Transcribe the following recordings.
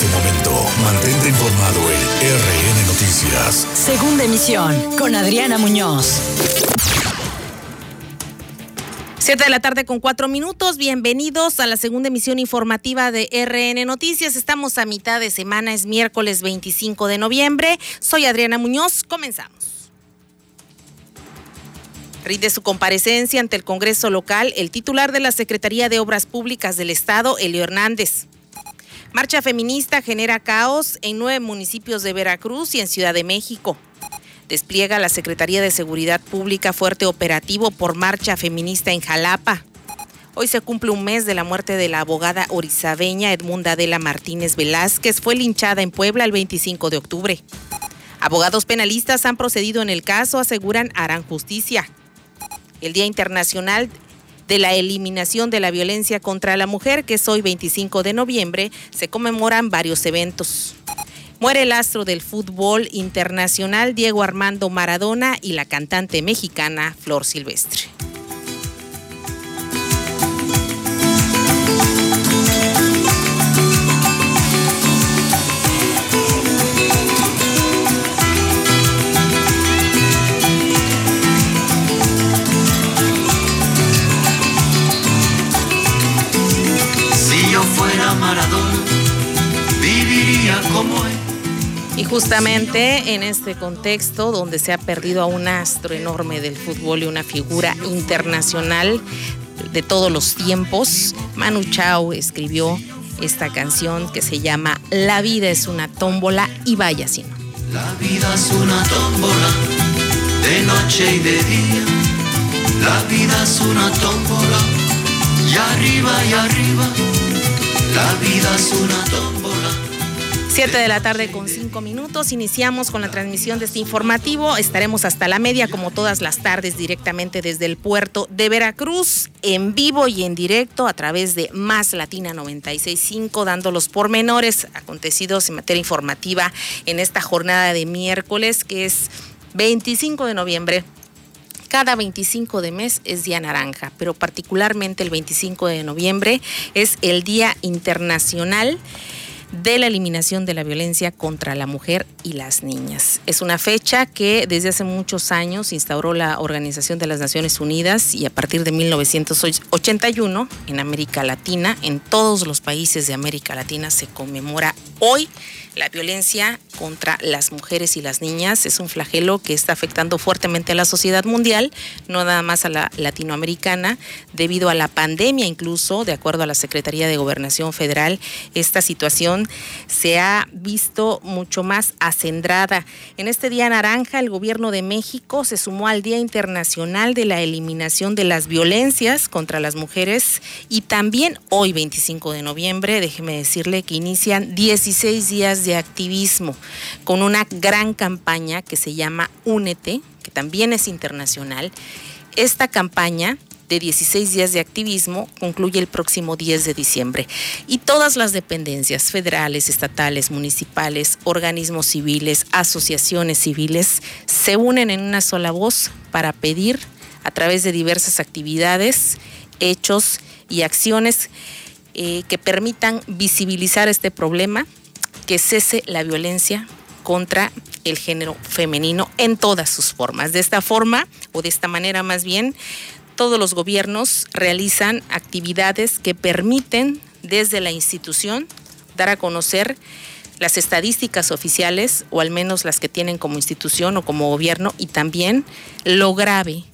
este momento. Mantente informado en RN Noticias. Segunda emisión con Adriana Muñoz. Siete de la tarde con cuatro minutos. Bienvenidos a la segunda emisión informativa de RN Noticias. Estamos a mitad de semana, es miércoles 25 de noviembre. Soy Adriana Muñoz. Comenzamos. Rinde su comparecencia ante el Congreso local el titular de la Secretaría de Obras Públicas del Estado, Elio Hernández. Marcha feminista genera caos en nueve municipios de Veracruz y en Ciudad de México. Despliega la Secretaría de Seguridad Pública fuerte operativo por marcha feminista en Jalapa. Hoy se cumple un mes de la muerte de la abogada orizabeña Edmunda Adela Martínez Velázquez. Fue linchada en Puebla el 25 de octubre. Abogados penalistas han procedido en el caso, aseguran harán justicia. El Día Internacional de la Eliminación de la Violencia contra la Mujer, que es hoy 25 de noviembre, se conmemoran varios eventos. Muere el astro del fútbol internacional Diego Armando Maradona y la cantante mexicana Flor Silvestre. Justamente en este contexto donde se ha perdido a un astro enorme del fútbol y una figura internacional de todos los tiempos, Manu Chao escribió esta canción que se llama La vida es una tómbola y vaya si no. La vida es una tómbola, de noche y de día. La vida es una tómbola, y arriba y arriba. La vida es una tómbola. Siete de la tarde con cinco minutos. Iniciamos con la transmisión de este informativo. Estaremos hasta la media, como todas las tardes, directamente desde el puerto de Veracruz, en vivo y en directo a través de Más Latina 965, dando los pormenores acontecidos en materia informativa en esta jornada de miércoles, que es 25 de noviembre cada 25 de mes es Día Naranja, pero particularmente el 25 de noviembre es el Día Internacional de la eliminación de la violencia contra la mujer y las niñas. Es una fecha que desde hace muchos años instauró la Organización de las Naciones Unidas y a partir de 1981 en América Latina, en todos los países de América Latina se conmemora hoy la violencia contra las mujeres y las niñas es un flagelo que está afectando fuertemente a la sociedad mundial, no nada más a la latinoamericana, debido a la pandemia incluso, de acuerdo a la Secretaría de Gobernación Federal, esta situación se ha visto mucho más acendrada. En este Día Naranja, el Gobierno de México se sumó al Día Internacional de la Eliminación de las Violencias contra las Mujeres y también hoy, 25 de noviembre, déjeme decirle que inician 16 días de activismo con una gran campaña que se llama Únete, que también es internacional. Esta campaña de 16 días de activismo concluye el próximo 10 de diciembre y todas las dependencias federales, estatales, municipales, organismos civiles, asociaciones civiles se unen en una sola voz para pedir a través de diversas actividades, hechos y acciones eh, que permitan visibilizar este problema, que cese la violencia contra el género femenino en todas sus formas. De esta forma, o de esta manera más bien, todos los gobiernos realizan actividades que permiten desde la institución dar a conocer las estadísticas oficiales, o al menos las que tienen como institución o como gobierno, y también lo grave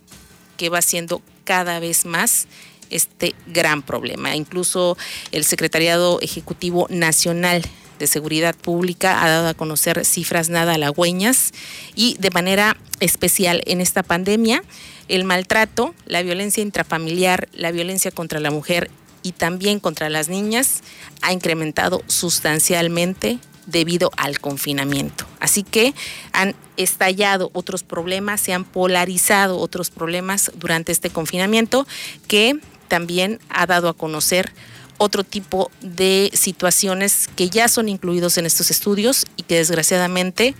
que va siendo cada vez más este gran problema. Incluso el Secretariado Ejecutivo Nacional de Seguridad Pública ha dado a conocer cifras nada halagüeñas y de manera especial en esta pandemia, el maltrato, la violencia intrafamiliar, la violencia contra la mujer y también contra las niñas ha incrementado sustancialmente debido al confinamiento. Así que han estallado otros problemas, se han polarizado otros problemas durante este confinamiento que también ha dado a conocer otro tipo de situaciones que ya son incluidos en estos estudios y que desgraciadamente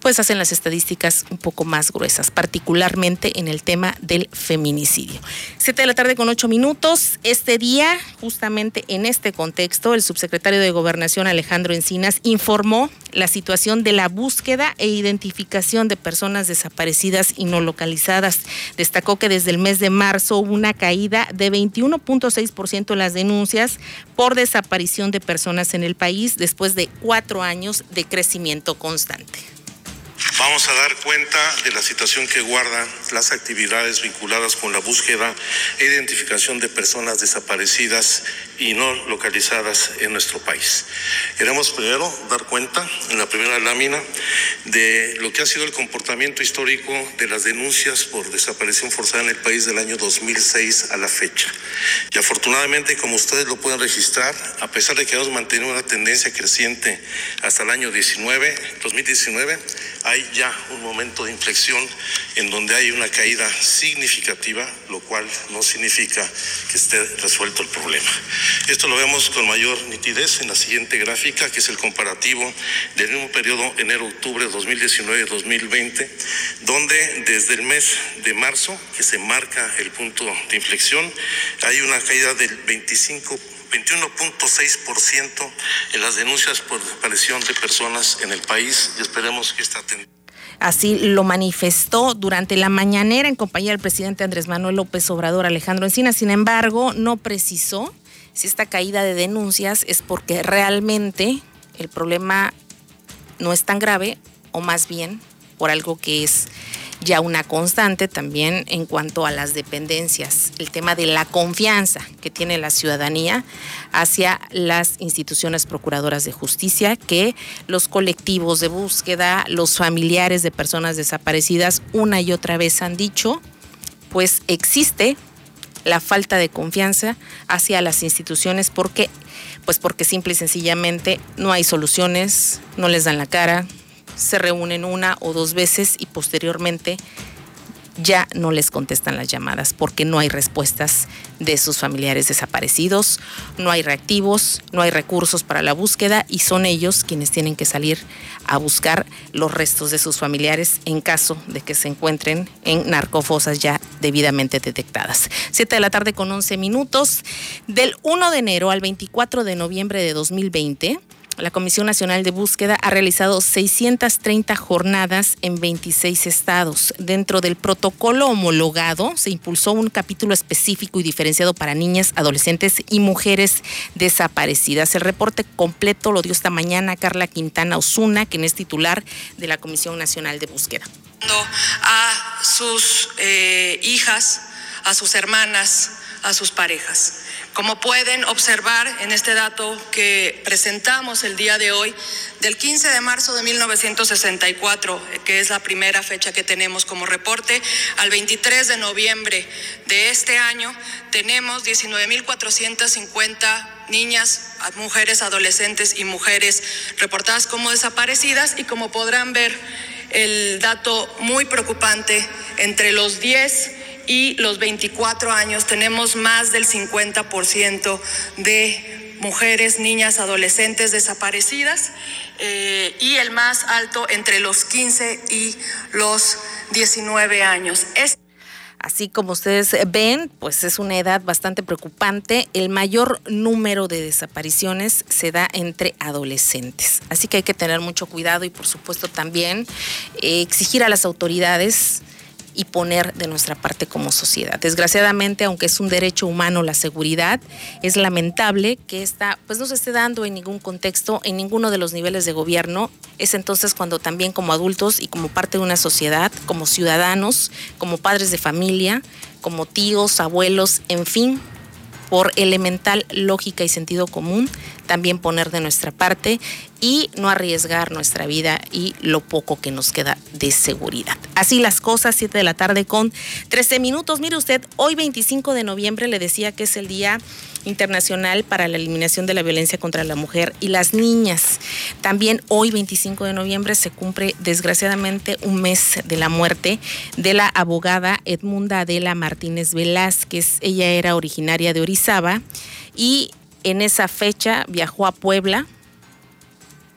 pues hacen las estadísticas un poco más gruesas, particularmente en el tema del feminicidio. Siete de la tarde con ocho minutos. Este día, justamente en este contexto, el subsecretario de Gobernación Alejandro Encinas informó la situación de la búsqueda e identificación de personas desaparecidas y no localizadas. Destacó que desde el mes de marzo hubo una caída de 21.6% en las denuncias por desaparición de personas en el país después de cuatro años de crecimiento constante. Vamos a dar cuenta de la situación que guardan las actividades vinculadas con la búsqueda e identificación de personas desaparecidas y no localizadas en nuestro país. Queremos primero dar cuenta en la primera lámina de lo que ha sido el comportamiento histórico de las denuncias por desaparición forzada en el país del año 2006 a la fecha. Y afortunadamente, como ustedes lo pueden registrar, a pesar de que hemos mantenido una tendencia creciente hasta el año 19, 2019, hay ya un momento de inflexión en donde hay una caída significativa, lo cual no significa que esté resuelto el problema. Esto lo vemos con mayor nitidez en la siguiente gráfica, que es el comparativo del mismo periodo enero-octubre de 2019-2020, donde desde el mes de marzo, que se marca el punto de inflexión, hay una caída del 25 21.6% en las denuncias por desaparición de personas en el país y esperemos que esta tendencia Así lo manifestó durante la mañanera en compañía del presidente Andrés Manuel López Obrador Alejandro Encina. Sin embargo, no precisó si esta caída de denuncias es porque realmente el problema no es tan grave o más bien por algo que es ya una constante también en cuanto a las dependencias, el tema de la confianza que tiene la ciudadanía hacia las instituciones procuradoras de justicia, que los colectivos de búsqueda, los familiares de personas desaparecidas una y otra vez han dicho, pues existe la falta de confianza hacia las instituciones porque pues porque simple y sencillamente no hay soluciones, no les dan la cara, se reúnen una o dos veces y posteriormente ya no les contestan las llamadas porque no hay respuestas de sus familiares desaparecidos, no hay reactivos, no hay recursos para la búsqueda y son ellos quienes tienen que salir a buscar los restos de sus familiares en caso de que se encuentren en narcofosas ya debidamente detectadas. Siete de la tarde con 11 minutos. Del 1 de enero al 24 de noviembre de 2020 la Comisión Nacional de Búsqueda ha realizado 630 jornadas en 26 estados. Dentro del protocolo homologado se impulsó un capítulo específico y diferenciado para niñas, adolescentes y mujeres desaparecidas. El reporte completo lo dio esta mañana Carla Quintana Osuna, quien es titular de la Comisión Nacional de Búsqueda. A sus eh, hijas, a sus hermanas, a sus parejas. Como pueden observar en este dato que presentamos el día de hoy, del 15 de marzo de 1964, que es la primera fecha que tenemos como reporte, al 23 de noviembre de este año, tenemos 19.450 niñas, mujeres, adolescentes y mujeres reportadas como desaparecidas. Y como podrán ver, el dato muy preocupante, entre los 10 y los 24 años tenemos más del 50% de mujeres, niñas, adolescentes desaparecidas eh, y el más alto entre los 15 y los 19 años. Así como ustedes ven, pues es una edad bastante preocupante. El mayor número de desapariciones se da entre adolescentes. Así que hay que tener mucho cuidado y por supuesto también eh, exigir a las autoridades y poner de nuestra parte como sociedad. Desgraciadamente, aunque es un derecho humano la seguridad, es lamentable que esta pues no se esté dando en ningún contexto, en ninguno de los niveles de gobierno. Es entonces cuando también como adultos y como parte de una sociedad, como ciudadanos, como padres de familia, como tíos, abuelos, en fin, por elemental lógica y sentido común, también poner de nuestra parte y no arriesgar nuestra vida y lo poco que nos queda de seguridad. Así las cosas, 7 de la tarde con 13 minutos. Mire usted, hoy 25 de noviembre le decía que es el Día Internacional para la Eliminación de la Violencia contra la Mujer y las Niñas. También hoy 25 de noviembre se cumple desgraciadamente un mes de la muerte de la abogada Edmunda Adela Martínez Velázquez. Ella era originaria de Orizaba y en esa fecha viajó a Puebla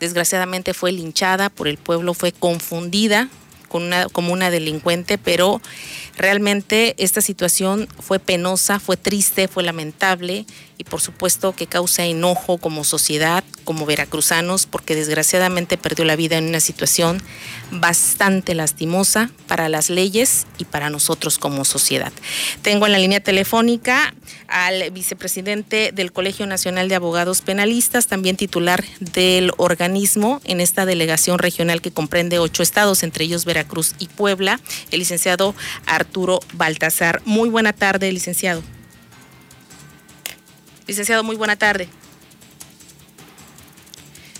desgraciadamente fue linchada por el pueblo, fue confundida con una, como una delincuente, pero realmente esta situación fue penosa, fue triste, fue lamentable y por supuesto que causa enojo como sociedad, como veracruzanos, porque desgraciadamente perdió la vida en una situación bastante lastimosa para las leyes y para nosotros como sociedad. Tengo en la línea telefónica al vicepresidente del Colegio Nacional de Abogados Penalistas, también titular del organismo en esta delegación regional que comprende ocho estados, entre ellos Veracruz y Puebla, el licenciado Arturo Baltasar. Muy buena tarde, licenciado. Licenciado, muy buena tarde.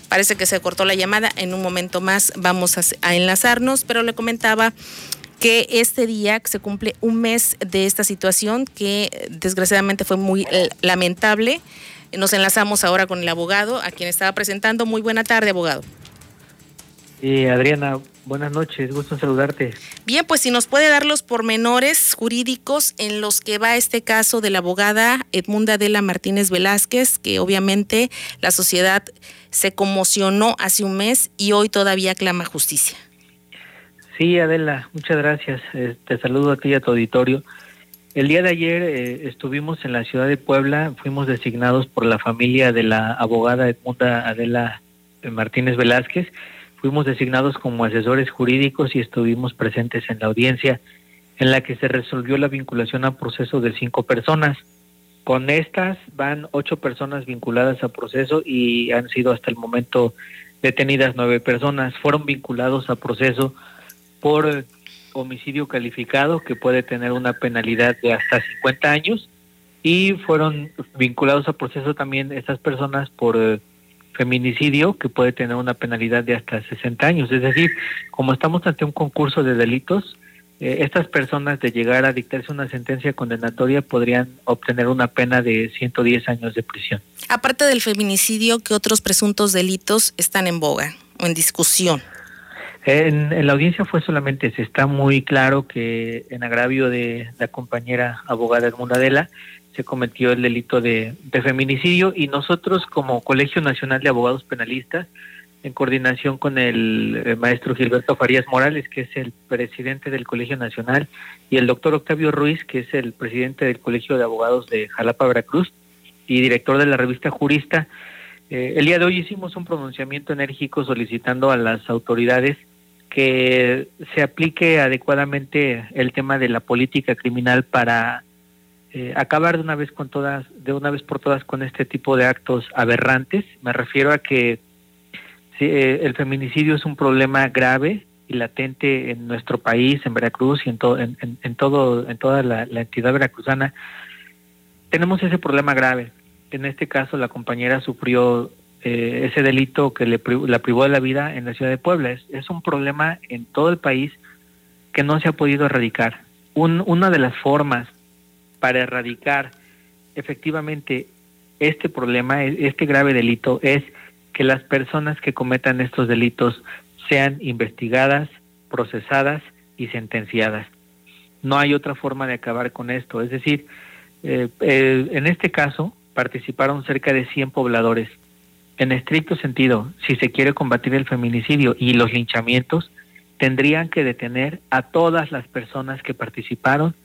Parece que se cortó la llamada. En un momento más vamos a, enlazarnos, pero le comentaba que este día se cumple un mes de esta situación que desgraciadamente fue muy lamentable. Nos enlazamos ahora con el abogado, a quien estaba presentando. Muy buena tarde, abogado. Sí, Adriana, buenas noches, gusto saludarte. Bien, pues si nos puede dar los pormenores jurídicos en los que va este caso de la abogada Edmunda Adela Martínez Velázquez, que obviamente la sociedad se conmocionó hace un mes y hoy todavía clama justicia. Sí, Adela, muchas gracias. Eh, te saludo a ti y a tu auditorio. El día de ayer eh, estuvimos en la ciudad de Puebla, fuimos designados por la familia de la abogada Edmunda Adela Martínez Velázquez fuimos designados como asesores jurídicos y estuvimos presentes en la audiencia en la que se resolvió la vinculación a proceso de cinco personas. Con estas van ocho personas vinculadas a proceso y han sido hasta el momento detenidas nueve personas. Fueron vinculados a proceso por homicidio calificado que puede tener una penalidad de hasta 50 años y fueron vinculados a proceso también estas personas por eh, feminicidio que puede tener una penalidad de hasta 60 años. Es decir, como estamos ante un concurso de delitos, eh, estas personas de llegar a dictarse una sentencia condenatoria podrían obtener una pena de 110 años de prisión. Aparte del feminicidio, ¿qué otros presuntos delitos están en boga o en discusión? En, en, la audiencia fue solamente ese. Está muy claro que en agravio de la compañera abogada Edmunda Adela se cometió el delito de, feminicidio y nosotros como Colegio Nacional de Abogados Penalistas, en coordinación con el, eh, maestro Gilberto Farías Morales, que es el presidente del Colegio Nacional, y el doctor Octavio Ruiz, que es el presidente del Colegio de Abogados de Jalapa, Veracruz, y director de la revista Jurista, eh, el día de hoy hicimos un pronunciamiento enérgico solicitando a las autoridades que se aplique adecuadamente el tema de la política criminal para eh, acabar de una vez con todas, de una vez por todas con este tipo de actos aberrantes. Me refiero a que eh, el feminicidio es un problema grave y latente en nuestro país, en Veracruz y en, todo, en, todo, en toda la, entidad veracruzana. Tenemos ese problema grave. En este caso, la compañera sufrió eh, ese delito que le la privó de la vida en la ciudad de Puebla. Es, es un problema en todo el país que no se ha podido erradicar. Un, una de las formas para erradicar efectivamente este problema, e-, este grave delito, es que las personas que cometan estos delitos sean investigadas, procesadas y sentenciadas. No hay otra forma de acabar con esto. Es decir, eh, eh, en este caso participaron cerca de 100 pobladores. En estricto sentido, si se quiere combatir el feminicidio y los linchamientos, tendrían que detener a todas las personas que participaron,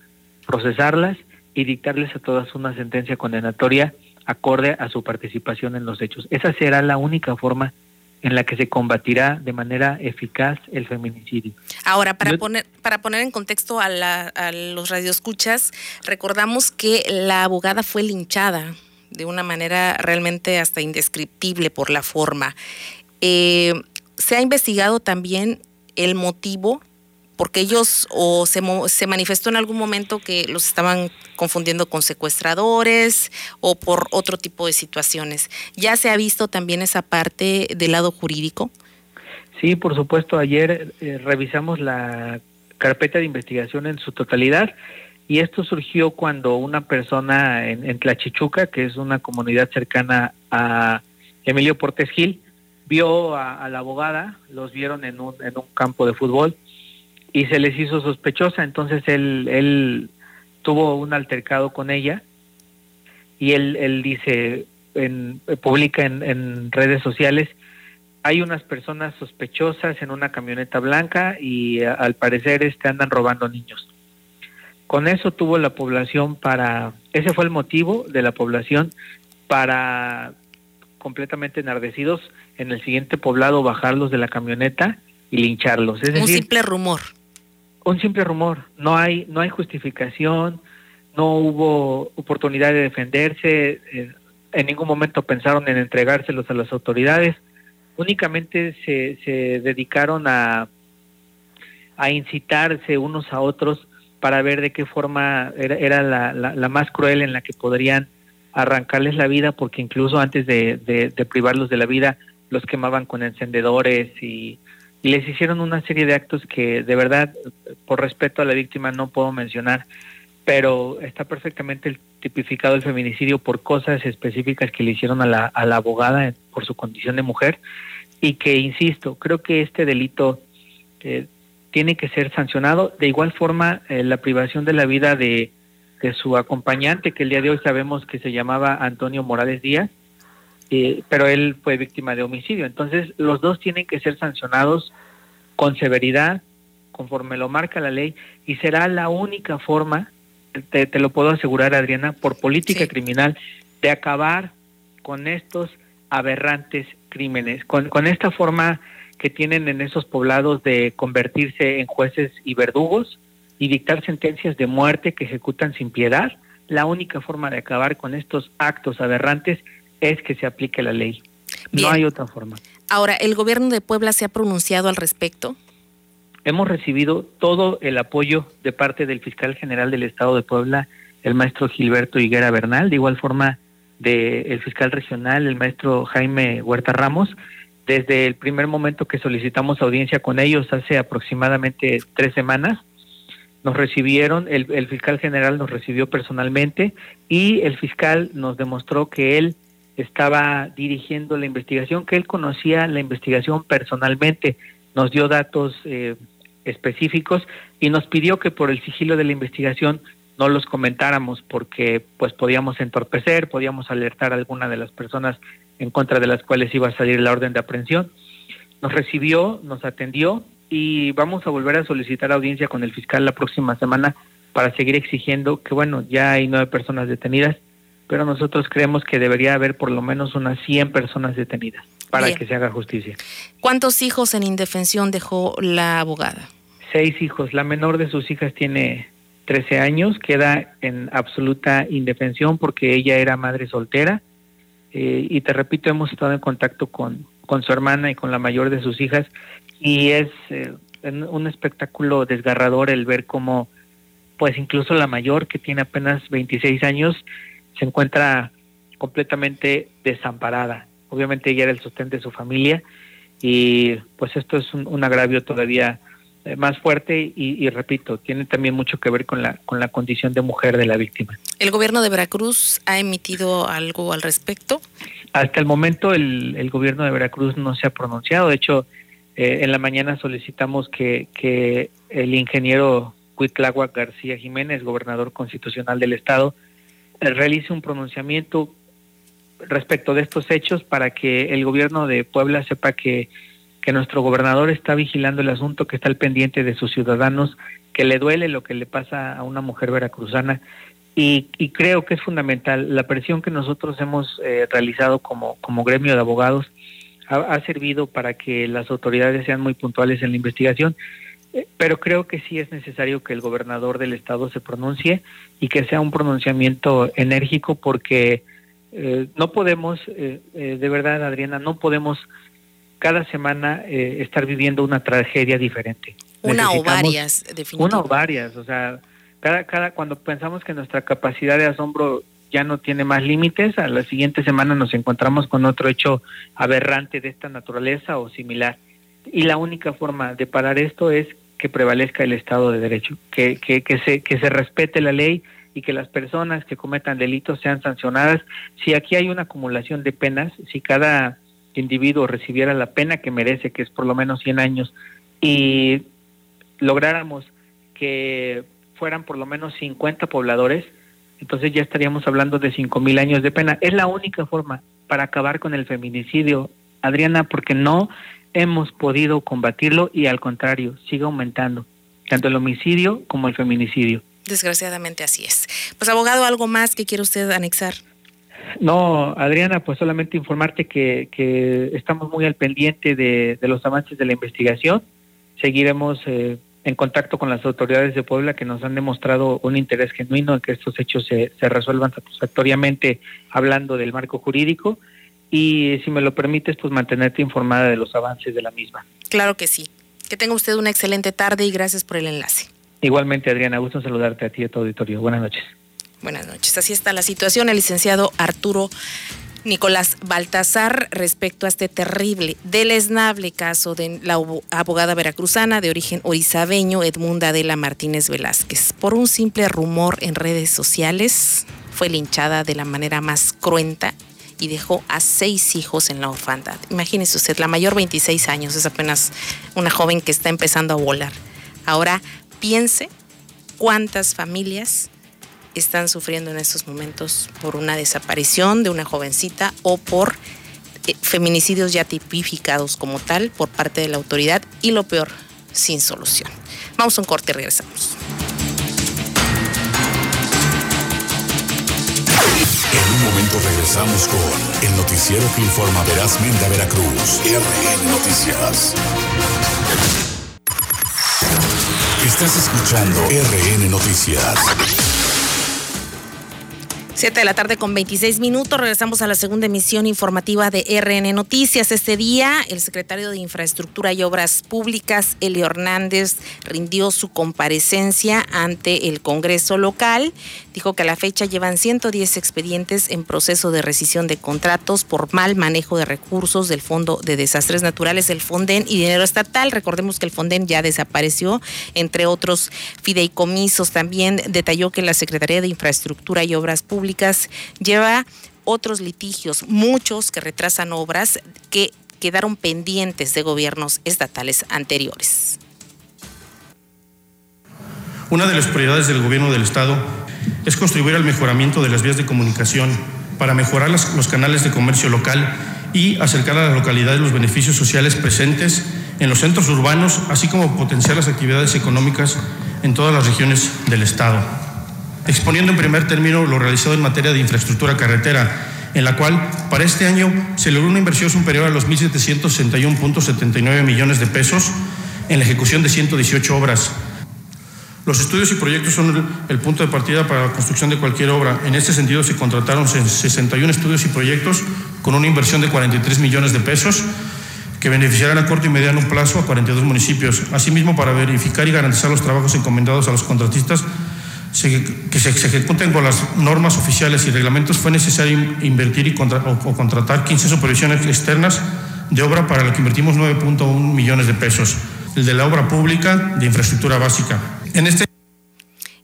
procesarlas y dictarles a todas una sentencia condenatoria acorde a su participación en los hechos. Esa será la única forma en la que se combatirá de manera eficaz el feminicidio. Ahora, para poner para poner en contexto a, los radioescuchas, recordamos que la abogada fue linchada de una manera realmente hasta indescriptible por la forma. Eh, se ha investigado también el motivo porque ellos o se, se, manifestó en algún momento que los estaban confundiendo con secuestradores o por otro tipo de situaciones. ¿Ya se ha visto también esa parte del lado jurídico? Sí, por supuesto. Ayer eh, revisamos la carpeta de investigación en su totalidad y esto surgió cuando una persona en, Tlachichuca, que es una comunidad cercana a Emilio Portes Gil, vio a, a la abogada, los vieron en un, en un campo de fútbol y se les hizo sospechosa, entonces él, él tuvo un altercado con ella y él, él dice, en, publica en, redes sociales, hay unas personas sospechosas en una camioneta blanca y a- al parecer este andan robando niños. Con eso tuvo la población para, ese fue el motivo de la población para completamente enardecidos en el siguiente poblado bajarlos de la camioneta y lincharlos. Es Un decir, simple rumor. Un simple rumor, no hay no hay justificación, no hubo oportunidad de defenderse, eh, en ningún momento pensaron en entregárselos a las autoridades, únicamente se, se dedicaron a a incitarse unos a otros para ver de qué forma era, la, más cruel en la que podrían arrancarles la vida, porque incluso antes de privarlos de la vida los quemaban con encendedores y, y les hicieron una serie de actos que de verdad, por respeto a la víctima, no puedo mencionar, pero está perfectamente tipificado el feminicidio por cosas específicas que le hicieron a la, a la abogada por su condición de mujer y que, insisto, creo que este delito eh, tiene que ser sancionado. De igual forma, eh, la privación de la vida de, de su acompañante, que el día de hoy sabemos que se llamaba Antonio Morales Díaz, eh, pero él fue víctima de homicidio. Entonces, los dos tienen que ser sancionados con severidad, conforme lo marca la ley, y será la única forma, te, te lo puedo asegurar, Adriana, por política Sí. criminal, de acabar con estos aberrantes crímenes, con, con esta forma que tienen en esos poblados de convertirse en jueces y verdugos y dictar sentencias de muerte que ejecutan sin piedad. La única forma de acabar con estos actos aberrantes es que se aplique la ley. Bien. No hay otra forma. Ahora, ¿el gobierno de Puebla se ha pronunciado al respecto? Hemos recibido todo el apoyo de parte del fiscal general del Estado de Puebla, el maestro Gilberto Higuera Bernal, de igual forma del fiscal regional, el maestro Jaime Huerta Ramos. Desde el primer momento que solicitamos audiencia con ellos, hace aproximadamente tres semanas, nos recibieron, el, el fiscal general nos recibió personalmente y el fiscal nos demostró que él estaba dirigiendo la investigación, que él conocía la investigación personalmente, nos dio datos eh, específicos y nos pidió que por el sigilo de la investigación no los comentáramos porque pues podíamos entorpecer, podíamos alertar a alguna de las personas en contra de las cuales iba a salir la orden de aprehensión. Nos recibió, nos atendió y vamos a volver a solicitar audiencia con el fiscal la próxima semana para seguir exigiendo que bueno, ya hay nueve personas detenidas, pero nosotros creemos que debería haber por lo menos unas 100 personas detenidas para Bien. que se haga justicia. ¿Cuántos hijos en indefensión dejó la abogada? Seis hijos, la menor de sus hijas tiene 13 años, queda en absoluta indefensión porque ella era madre soltera eh, y te repito, hemos estado en contacto con, con su hermana y con la mayor de sus hijas y es eh, un un espectáculo desgarrador el ver cómo pues incluso la mayor que tiene apenas 26 años se encuentra completamente desamparada. Obviamente ella era el sostén de su familia y pues esto es un, un agravio todavía eh, más fuerte y, y repito, tiene también mucho que ver con la, con la condición de mujer de la víctima. ¿El gobierno de Veracruz ha emitido algo al respecto? Hasta el momento el, el gobierno de Veracruz no se ha pronunciado. De hecho, eh, en la mañana solicitamos que, que el ingeniero Cuitláhuac García Jiménez, gobernador constitucional del estado, realice un pronunciamiento respecto de estos hechos para que el gobierno de Puebla sepa que, que nuestro gobernador está vigilando el asunto, que está al pendiente de sus ciudadanos, que le duele lo que le pasa a una mujer veracruzana y, y creo que es fundamental. La presión que nosotros hemos eh, realizado como, como gremio de abogados ha, servido para que las autoridades sean muy puntuales en la investigación, eh, pero creo que sí es necesario que el gobernador del estado se pronuncie y que sea un pronunciamiento enérgico porque eh, no podemos, eh, eh, de verdad Adriana, no podemos cada semana eh, estar viviendo una tragedia diferente. Una o varias, definitivamente. una o varias, o sea, cada, cada, cuando pensamos que nuestra capacidad de asombro ya no tiene más límites, a la siguiente semana nos encontramos con otro hecho aberrante de esta naturaleza o similar. Y la única forma de parar esto es que prevalezca el Estado de Derecho, que, que, que, se, que se respete la ley y que las personas que cometan delitos sean sancionadas. Si aquí hay una acumulación de penas, si cada individuo recibiera la pena que merece, que es por lo menos 100 años, y lográramos que fueran por lo menos 50 pobladores, entonces ya estaríamos hablando de 5 mil años de pena. Es la única forma para acabar con el feminicidio, Adriana, porque no hemos podido combatirlo y al contrario, sigue aumentando, tanto el homicidio como el feminicidio. Desgraciadamente así es. Pues abogado, ¿algo más que quiere usted anexar? No, Adriana, pues solamente informarte que, que estamos muy al pendiente de, de los avances de la investigación. Seguiremos eh, en contacto con las autoridades de Puebla que nos han demostrado un interés genuino en que estos hechos se, se resuelvan satisfactoriamente hablando del marco jurídico y si me lo permites, pues mantenerte informada de los avances de la misma. Claro que sí. Que tenga usted una excelente tarde y gracias por el enlace. Igualmente, Adriana, gusto saludarte a ti y a tu auditorio. Buenas noches. Buenas noches. Así está la situación. El licenciado Arturo Nicolás Baltasar respecto a este terrible, deleznable caso de la abogada veracruzana de origen orizabeño Edmunda Adela Martínez Velázquez. Por un simple rumor en redes sociales, fue linchada de la manera más cruenta y dejó a seis hijos en la orfandad. Imagínese usted, la mayor 26 años, es apenas una joven que está empezando a volar. Ahora piense cuántas familias están sufriendo en estos momentos por una desaparición de una jovencita o por eh, feminicidios ya tipificados como tal por parte de la autoridad y lo peor, sin solución. Vamos a un corte y regresamos. En un momento regresamos con el noticiero que informa verazmente a Veracruz. RN Noticias. Estás escuchando RN Noticias. 7 de la tarde con 26 minutos. Regresamos a la segunda emisión informativa de RN Noticias. Este día, el secretario de Infraestructura y Obras Públicas, Elio Hernández, rindió su comparecencia ante el Congreso local. Dijo que a la fecha llevan 110 expedientes en proceso de rescisión de contratos por mal manejo de recursos del Fondo de Desastres Naturales, el Fonden y dinero estatal. Recordemos que el Fonden ya desapareció, entre otros fideicomisos. También detalló que la Secretaría de Infraestructura y Obras Públicas lleva otros litigios, muchos que retrasan obras que quedaron pendientes de gobiernos estatales anteriores. Una de las prioridades del gobierno del Estado es contribuir al mejoramiento de las vías de comunicación para mejorar los canales de comercio local y acercar a la localidad los beneficios sociales presentes en los centros urbanos, así como potenciar las actividades económicas en todas las regiones del Estado exponiendo en primer término lo realizado en materia de infraestructura carretera, en la cual para este año se logró una inversión superior a los 1.761.79 millones de pesos en la ejecución de 118 obras. Los estudios y proyectos son el punto de partida para la construcción de cualquier obra. En este sentido se contrataron 61 estudios y proyectos con una inversión de 43 millones de pesos que beneficiarán a corto y mediano plazo a 42 municipios. Asimismo, para verificar y garantizar los trabajos encomendados a los contratistas, que se, ejecuten con las normas oficiales y reglamentos, fue necesario invertir y o, contratar 15 supervisiones externas de obra para la que invertimos 9.1 millones de pesos, el de la obra pública de infraestructura básica. En este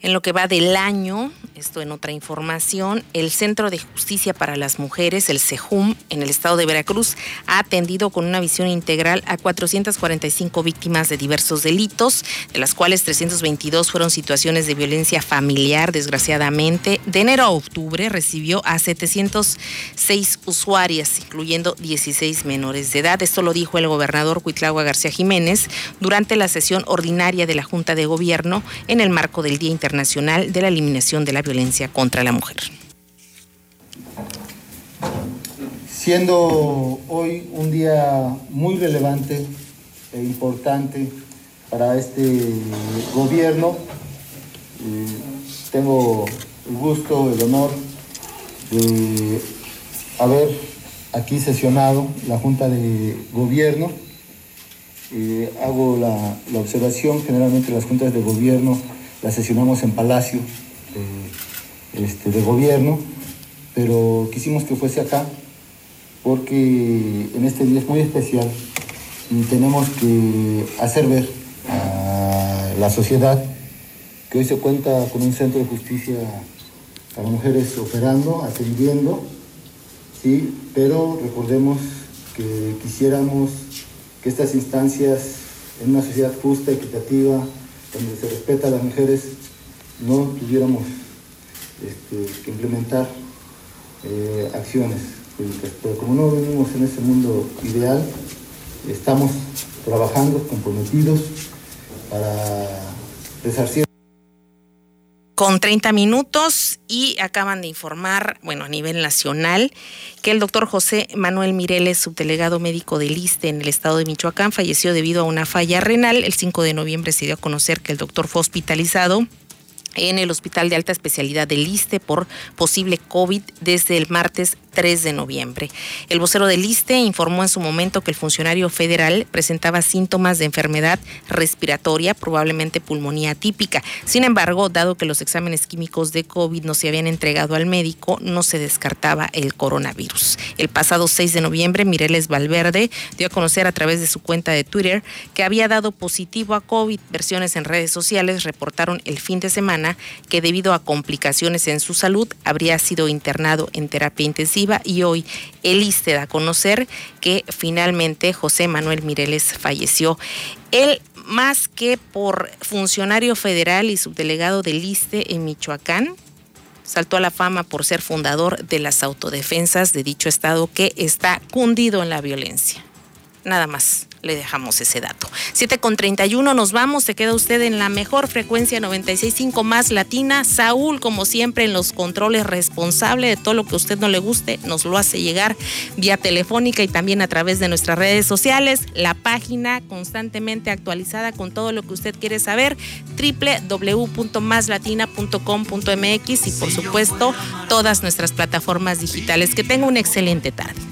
en lo que va del año, esto en otra información, el Centro de Justicia para las Mujeres, el CEJUM, en el estado de Veracruz, ha atendido con una visión integral a 445 víctimas de diversos delitos, de las cuales 322 fueron situaciones de violencia familiar, desgraciadamente. De enero a octubre recibió a 706 usuarias, incluyendo 16 menores de edad. Esto lo dijo el gobernador Cuitlagua García Jiménez durante la sesión ordinaria de la Junta de Gobierno en el marco del Día Internacional Nacional de la Eliminación de la Violencia contra la Mujer. Siendo hoy un día muy relevante e importante para este gobierno, eh, tengo el gusto, el honor de haber aquí sesionado la Junta de Gobierno. Eh, hago la observación, generalmente las juntas de gobierno la sesionamos en Palacio de, este, de Gobierno, pero quisimos que fuese acá porque en este día es muy especial y tenemos que hacer ver a la sociedad que hoy se cuenta con un centro de justicia para mujeres operando, atendiendo, ¿sí? pero recordemos que quisiéramos que estas instancias en una sociedad justa, equitativa, donde se respeta a las mujeres, no tuviéramos este, que implementar eh, acciones pero como no venimos en ese mundo ideal, estamos trabajando, comprometidos para resarcir con 30 minutos y acaban de informar, bueno, a nivel nacional, que el doctor José Manuel Mireles, subdelegado médico del ISTE en el estado de Michoacán, falleció debido a una falla renal. El 5 de noviembre se dio a conocer que el doctor fue hospitalizado en el Hospital de Alta Especialidad del ISTE por posible COVID desde el martes 3 de noviembre. El vocero del ISTE informó en su momento que el funcionario federal presentaba síntomas de enfermedad respiratoria, probablemente pulmonía típica. Sin embargo, dado que los exámenes químicos de COVID no se habían entregado al médico, no se descartaba el coronavirus. El pasado 6 de noviembre, Mireles Valverde dio a conocer a través de su cuenta de Twitter que había dado positivo a COVID. Versiones en redes sociales reportaron el fin de semana que debido a complicaciones en su salud habría sido internado en terapia intensiva y hoy el ISTE da a conocer que finalmente José Manuel Mireles falleció. Él más que por funcionario federal y subdelegado del ISTE en Michoacán, saltó a la fama por ser fundador de las autodefensas de dicho estado que está cundido en la violencia. Nada más le dejamos ese dato. 7 con 31 nos vamos, se queda usted en la mejor frecuencia 96.5 más latina. Saúl, como siempre, en los controles responsable de todo lo que a usted no le guste, nos lo hace llegar vía telefónica y también a través de nuestras redes sociales. La página constantemente actualizada con todo lo que usted quiere saber, www.maslatina.com.mx y por supuesto todas nuestras plataformas digitales. Que tenga una excelente tarde.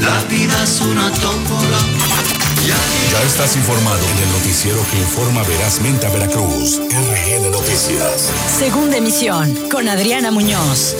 la vida es una tómbola. Ya estás informado en el noticiero que informa verazmente a Veracruz. RN Noticias. Segunda emisión con Adriana Muñoz.